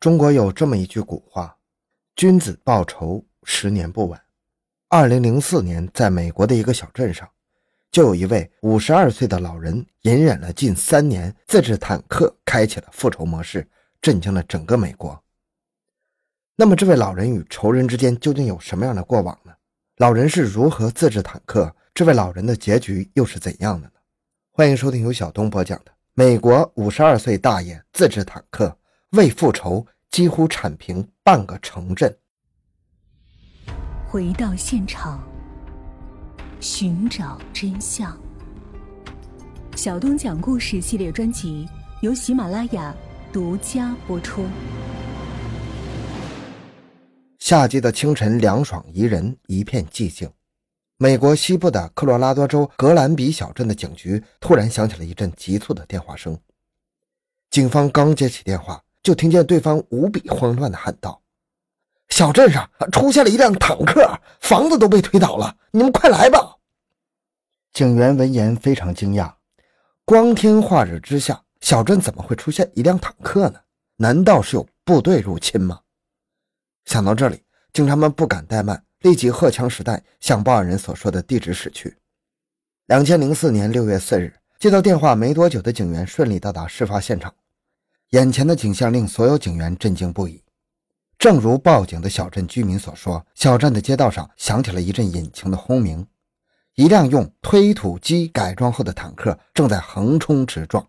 中国有这么一句古话：“君子报仇，十年不晚。”二零零四年，在美国的一个小镇上，就有一位五十二岁的老人，隐忍了近三年，自制坦克开启了复仇模式，震惊了整个美国。那么，这位老人与仇人之间究竟有什么样的过往呢？老人是如何自制坦克？这位老人的结局又是怎样的呢？欢迎收听由小东播讲的《美国五十二岁大爷自制坦克》。为复仇，几乎铲平半个城镇。回到现场，寻找真相。小东讲故事系列专辑由喜马拉雅独家播出。夏季的清晨凉爽宜人，一片寂静。美国西部的科罗拉多州格兰比小镇的警局突然响起了一阵急促的电话声。警方刚接起电话。就听见对方无比慌乱的喊道：“小镇上出现了一辆坦克，房子都被推倒了，你们快来吧！”警员闻言非常惊讶，光天化日之下，小镇怎么会出现一辆坦克呢？难道是有部队入侵吗？想到这里，警察们不敢怠慢，立即荷枪实弹向报案人所说的地址驶去。两千零四年六月四日，接到电话没多久的警员顺利到达事发现场。眼前的景象令所有警员震惊不已。正如报警的小镇居民所说，小镇的街道上响起了一阵引擎的轰鸣，一辆用推土机改装后的坦克正在横冲直撞。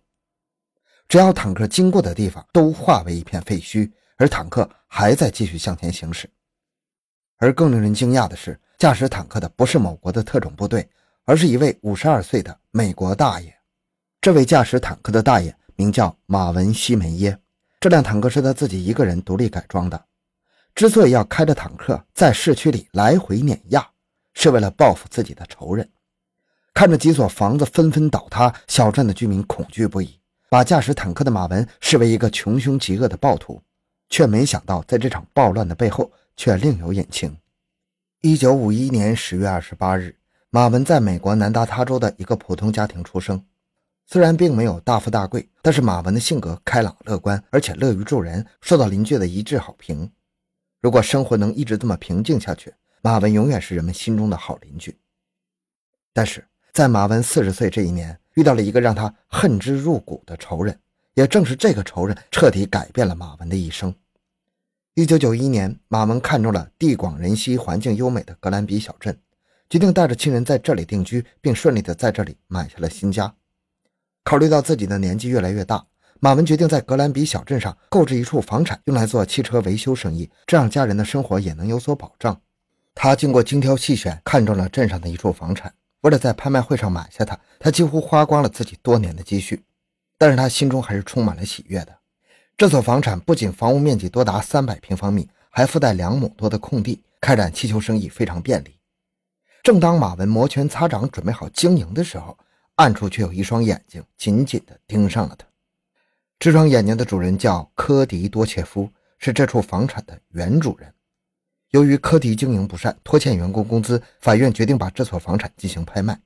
只要坦克经过的地方都化为一片废墟，而坦克还在继续向前行驶。而更令人惊讶的是，驾驶坦克的不是某国的特种部队，而是一位五十二岁的美国大爷。这位驾驶坦克的大爷。名叫马文西梅耶，这辆坦克是他自己一个人独立改装的。之所以要开着坦克在市区里来回碾压，是为了报复自己的仇人。看着几所房子纷纷倒塌，小镇的居民恐惧不已，把驾驶坦克的马文视为一个穷凶极恶的暴徒。却没想到，在这场暴乱的背后，却另有隐情。一九五一年十月二十八日，马文在美国南达他州的一个普通家庭出生。虽然并没有大富大贵，但是马文的性格开朗乐观，而且乐于助人，受到邻居的一致好评。如果生活能一直这么平静下去，马文永远是人们心中的好邻居。但是在马文四十岁这一年，遇到了一个让他恨之入骨的仇人，也正是这个仇人彻底改变了马文的一生。一九九一年，马文看中了地广人稀、环境优美的格兰比小镇，决定带着亲人在这里定居，并顺利的在这里买下了新家。考虑到自己的年纪越来越大，马文决定在格兰比小镇上购置一处房产，用来做汽车维修生意，这样家人的生活也能有所保障。他经过精挑细选，看中了镇上的一处房产。为了在拍卖会上买下它，他几乎花光了自己多年的积蓄。但是他心中还是充满了喜悦的。这所房产不仅房屋面积多达三百平方米，还附带两亩多的空地，开展汽修生意非常便利。正当马文摩拳擦掌，准备好经营的时候，暗处却有一双眼睛紧紧地盯上了他。这双眼睛的主人叫科迪多切夫，是这处房产的原主人。由于科迪经营不善，拖欠员工工资，法院决定把这所房产进行拍卖。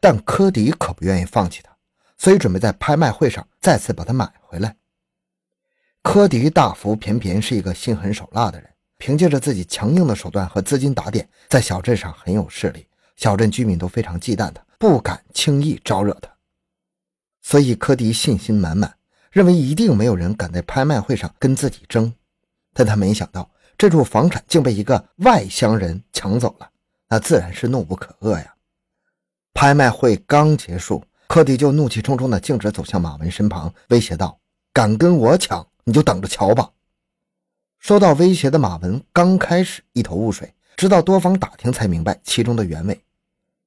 但科迪可不愿意放弃他，所以准备在拍卖会上再次把它买回来。科迪大福偏偏是一个心狠手辣的人，凭借着自己强硬的手段和资金打点，在小镇上很有势力，小镇居民都非常忌惮他。不敢轻易招惹他，所以科迪信心满满，认为一定没有人敢在拍卖会上跟自己争。但他没想到，这处房产竟被一个外乡人抢走了，那自然是怒不可遏呀！拍卖会刚结束，科迪就怒气冲冲地径直走向马文身旁，威胁道：“敢跟我抢，你就等着瞧吧！”收到威胁的马文刚开始一头雾水，直到多方打听才明白其中的原委。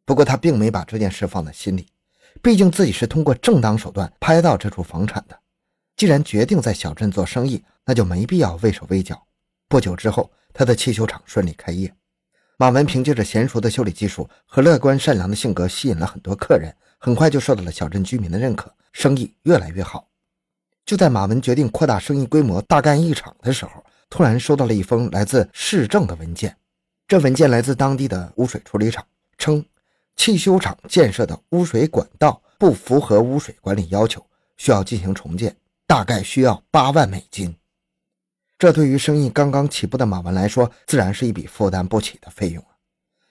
不过他并没把这件事放在心里，毕竟自己是通过正当手段拍到这处房产的。既然决定在小镇做生意，那就没必要畏手畏脚。不久之后，他的汽修厂顺利开业。马文凭借着娴熟的修理技术和乐观善良的性格，吸引了很多客人，很快就受到了小镇居民的认可，生意越来越好。就在马文决定扩大生意规模，大干一场的时候，突然收到了一封来自市政的文件。这文件来自当地的污水处理厂，称。汽修厂建设的污水管道不符合污水管理要求，需要进行重建，大概需要八万美金。这对于生意刚刚起步的马文来说，自然是一笔负担不起的费用啊。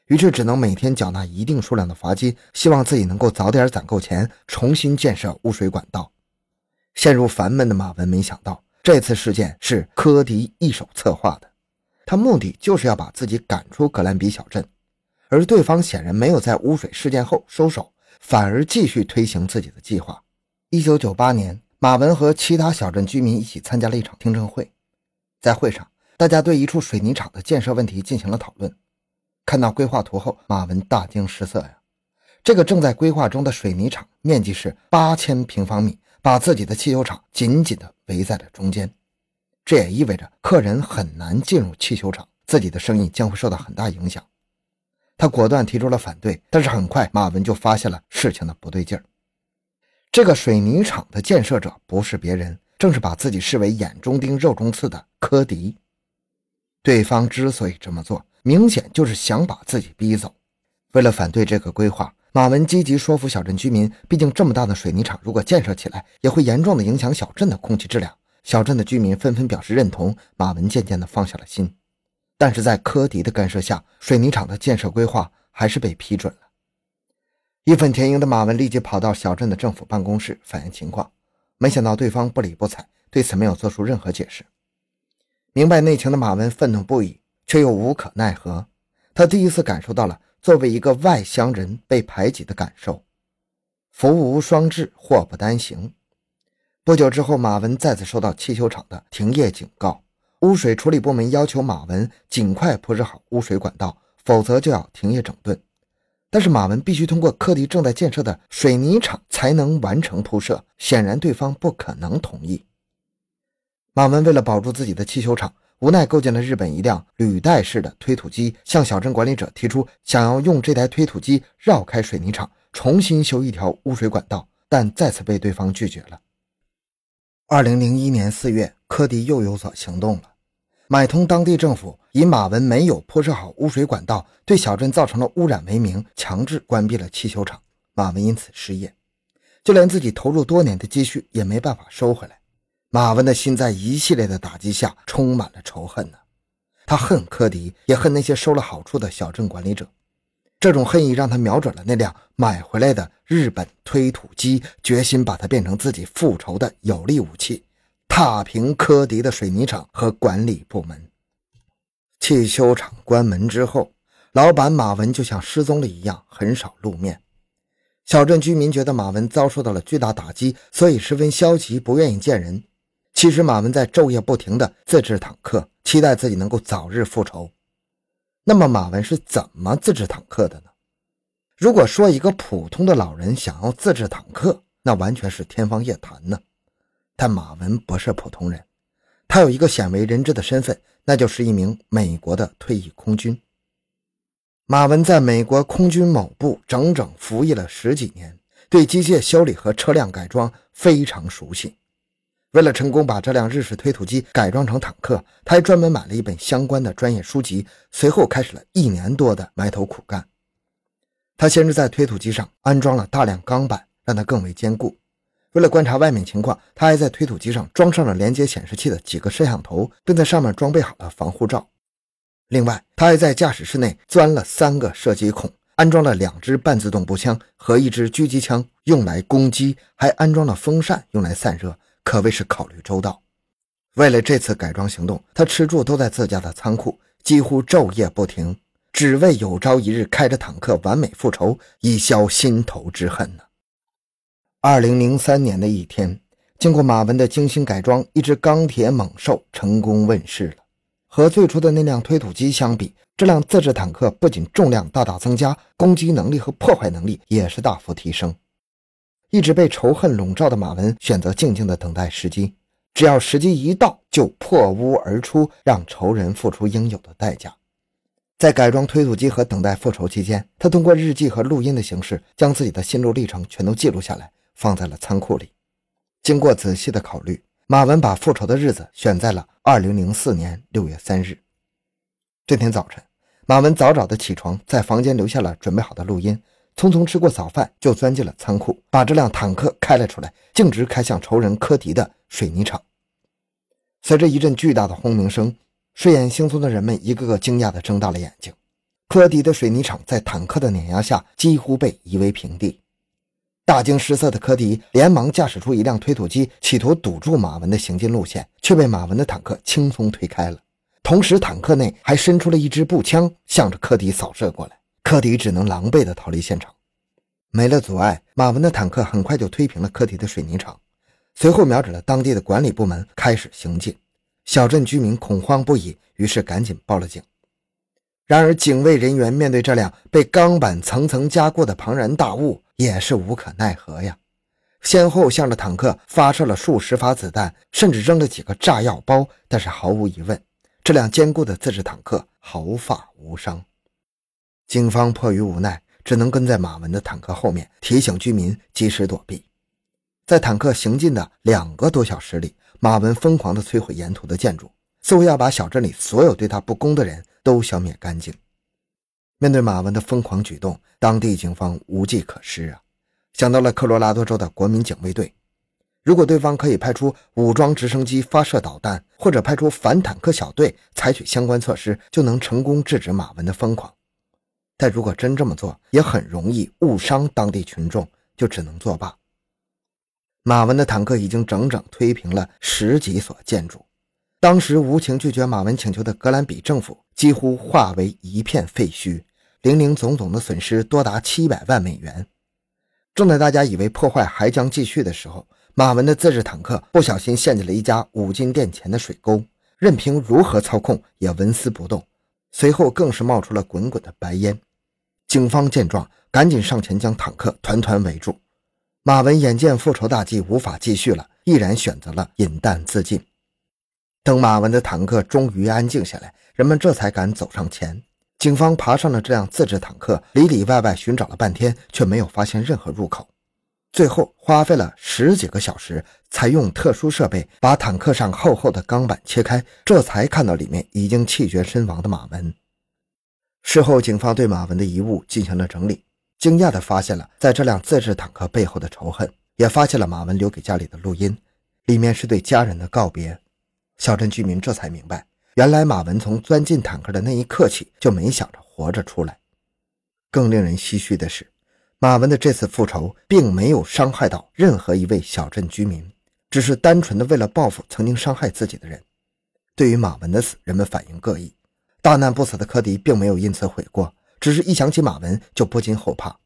于是只能每天缴纳一定数量的罚金，希望自己能够早点攒够钱，重新建设污水管道。陷入烦闷的马文没想到，这次事件是科迪一手策划的，他目的就是要把自己赶出格兰比小镇，而对方显然没有在污水事件后收手，反而继续推行自己的计划。一九九八年，马文和其他小镇居民一起参加了一场听证会，在会上，大家对一处水泥厂的建设问题进行了讨论。看到规划图后，马文大惊失色呀！这个正在规划中的水泥厂面积是八千平方米，把自己的汽修厂紧紧地围在了中间。这也意味着客人很难进入汽修厂，自己的生意将会受到很大影响。他果断提出了反对，但是很快马文就发现了事情的不对劲儿。这个水泥厂的建设者不是别人，正是把自己视为眼中钉、肉中刺的科迪。对方之所以这么做，明显就是想把自己逼走。为了反对这个规划，马文积极说服小镇居民。毕竟这么大的水泥厂，如果建设起来，也会严重的影响小镇的空气质量。小镇的居民纷纷表示认同。马文渐渐的放下了心。但是在科迪的干涉下，水泥厂的建设规划还是被批准了。义愤填膺的马文立即跑到小镇的政府办公室反映情况，没想到对方不理不睬，对此没有做出任何解释。明白内情的马文愤怒不已。却又无可奈何，他第一次感受到了作为一个外乡人被排挤的感受。福无双至，祸不单行。不久之后，马文再次收到汽修厂的停业警告，污水处理部门要求马文尽快铺设好污水管道，否则就要停业整顿。但是马文必须通过科迪正在建设的水泥厂才能完成铺设，显然对方不可能同意。马文为了保住自己的汽修厂。无奈构建了日本一辆履带式的推土机，向小镇管理者提出想要用这台推土机绕开水泥厂，重新修一条污水管道，但再次被对方拒绝了。二零零一年四月，科迪又有所行动了，买通当地政府，以马文没有铺设好污水管道，对小镇造成了污染为名，强制关闭了汽修厂。马文因此失业，就连自己投入多年的积蓄也没办法收回来。马文的心在一系列的打击下充满了仇恨呢，他恨科迪，也恨那些收了好处的小镇管理者。这种恨意让他瞄准了那辆买回来的日本推土机，决心把它变成自己复仇的有力武器，踏平科迪的水泥厂和管理部门。汽修厂关门之后，老板马文就像失踪了一样，很少露面。小镇居民觉得马文遭受到了巨大打击，所以十分消极，不愿意见人。其实马文在昼夜不停地自制坦克，期待自己能够早日复仇。那么马文是怎么自制坦克的呢？如果说一个普通的老人想要自制坦克，那完全是天方夜谭呢。但马文不是普通人，他有一个鲜为人知的身份，那就是一名美国的退役空军。马文在美国空军某部整整服役了十几年，对机械修理和车辆改装非常熟悉。为了成功把这辆日式推土机改装成坦克，他还专门买了一本相关的专业书籍。随后开始了一年多的埋头苦干。他先是在推土机上安装了大量钢板，让它更为坚固。为了观察外面情况，他还在推土机上装上了连接显示器的几个摄像头，并在上面装备好了防护罩。另外，他还在驾驶室内钻了三个射击孔，安装了两支半自动步枪和一支狙击枪，用来攻击，还安装了风扇用来散热。可谓是考虑周到。为了这次改装行动，他吃住都在自家的仓库，几乎昼夜不停，只为有朝一日开着坦克完美复仇，以消心头之恨呢。二零零三年的一天，经过马文的精心改装，一只钢铁猛兽成功问世了。和最初的那辆推土机相比，这辆自制坦克不仅重量大大增加，攻击能力和破坏能力也是大幅提升。一直被仇恨笼罩的马文选择静静的等待时机，只要时机一到，就破屋而出，让仇人付出应有的代价。在改装推土机和等待复仇期间，他通过日记和录音的形式，将自己的心路历程全都记录下来，放在了仓库里。经过仔细的考虑，马文把复仇的日子选在了二零零四年六月三日。这天早晨，马文早早的起床，在房间留下了准备好的录音。匆匆吃过早饭，就钻进了仓库，把这辆坦克开了出来，径直开向仇人科迪的水泥厂。随着一阵巨大的轰鸣声，睡眼惺忪的人们一个个惊讶地睁大了眼睛。科迪的水泥厂在坦克的碾压下几乎被夷为平地。大惊失色的科迪连忙驾驶出一辆推土机，企图堵住马文的行进路线，却被马文的坦克轻松推开了。同时，坦克内还伸出了一支步枪，向着科迪扫射过来。科迪只能狼狈地逃离现场。没了阻碍，马文的坦克很快就推平了科迪的水泥厂，随后瞄准了当地的管理部门开始行进。小镇居民恐慌不已，于是赶紧报了警。然而，警卫人员面对这辆被钢板层层加固的庞然大物，也是无可奈何呀。先后向着坦克发射了数十发子弹，甚至扔了几个炸药包。但是，毫无疑问，这辆坚固的自制坦克毫发无伤。警方迫于无奈，只能跟在马文的坦克后面，提醒居民及时躲避。在坦克行进的两个多小时里，马文疯狂地摧毁沿途的建筑，似乎要把小镇里所有对他不公的人。都消灭干净。面对马文的疯狂举动，当地警方无计可施啊！想到了科罗拉多州的国民警卫队，如果对方可以派出武装直升机发射导弹，或者派出反坦克小队采取相关措施，就能成功制止马文的疯狂。但如果真这么做，也很容易误伤当地群众，就只能作罢。马文的坦克已经整整推平了十几所建筑。当时无情拒绝马文请求的格兰比政府几乎化为一片废墟，零零总总的损失多达七百万美元。正在大家以为破坏还将继续的时候，马文的自制坦克不小心陷进了一家五金店前的水沟，任凭如何操控也纹丝不动。随后更是冒出了滚滚的白烟。警方见状，赶紧上前将坦克团团围住。马文眼见复仇大计无法继续了，毅然选择了饮弹自尽。等马文的坦克终于安静下来，人们这才敢走上前。警方爬上了这辆自制坦克，里里外外寻找了半天，却没有发现任何入口。最后花费了十几个小时，才用特殊设备把坦克上厚厚的钢板切开，这才看到里面已经气绝身亡的马文。事后，警方对马文的遗物进行了整理，惊讶地发现了在这辆自制坦克背后的仇恨，也发现了马文留给家里的录音，里面是对家人的告别。小镇居民这才明白，原来马文从钻进坦克的那一刻起就没想着活着出来。更令人唏嘘的是，马文的这次复仇并没有伤害到任何一位小镇居民，只是单纯的为了报复曾经伤害自己的人。对于马文的死，人们反应各异。大难不死的科迪并没有因此悔过，只是一想起马文就不禁后怕。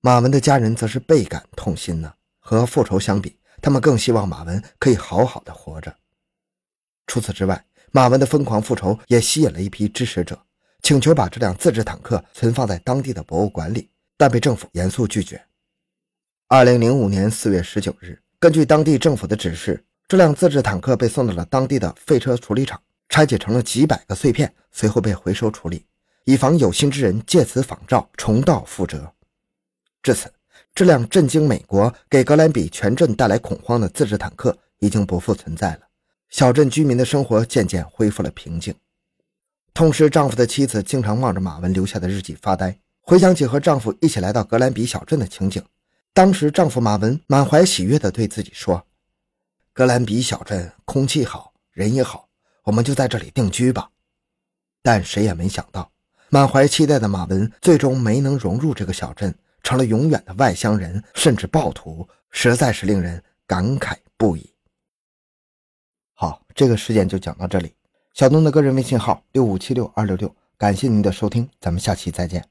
马文的家人则是倍感痛心呢。和复仇相比，他们更希望马文可以好好的活着。除此之外，马文的疯狂复仇也吸引了一批支持者，请求把这辆自制坦克存放在当地的博物馆里，但被政府严肃拒绝。二零零五年四月十九日，根据当地政府的指示，这辆自制坦克被送到了当地的废车处理厂，拆解成了几百个碎片，随后被回收处理，以防有心之人借此仿照，重蹈覆辙。至此，这辆震惊美国、给格兰比全镇带来恐慌的自制坦克已经不复存在了。小镇居民的生活渐渐恢复了平静。同时丈夫的妻子经常望着马文留下的日记发呆，回想起和丈夫一起来到格兰比小镇的情景。当时，丈夫马文满怀喜悦地对自己说：“格兰比小镇空气好，人也好，我们就在这里定居吧。”但谁也没想到，满怀期待的马文最终没能融入这个小镇，成了永远的外乡人，甚至暴徒，实在是令人感慨不已。好，这个事件就讲到这里。小东的个人微信号六五七六二六六，感谢您的收听，咱们下期再见。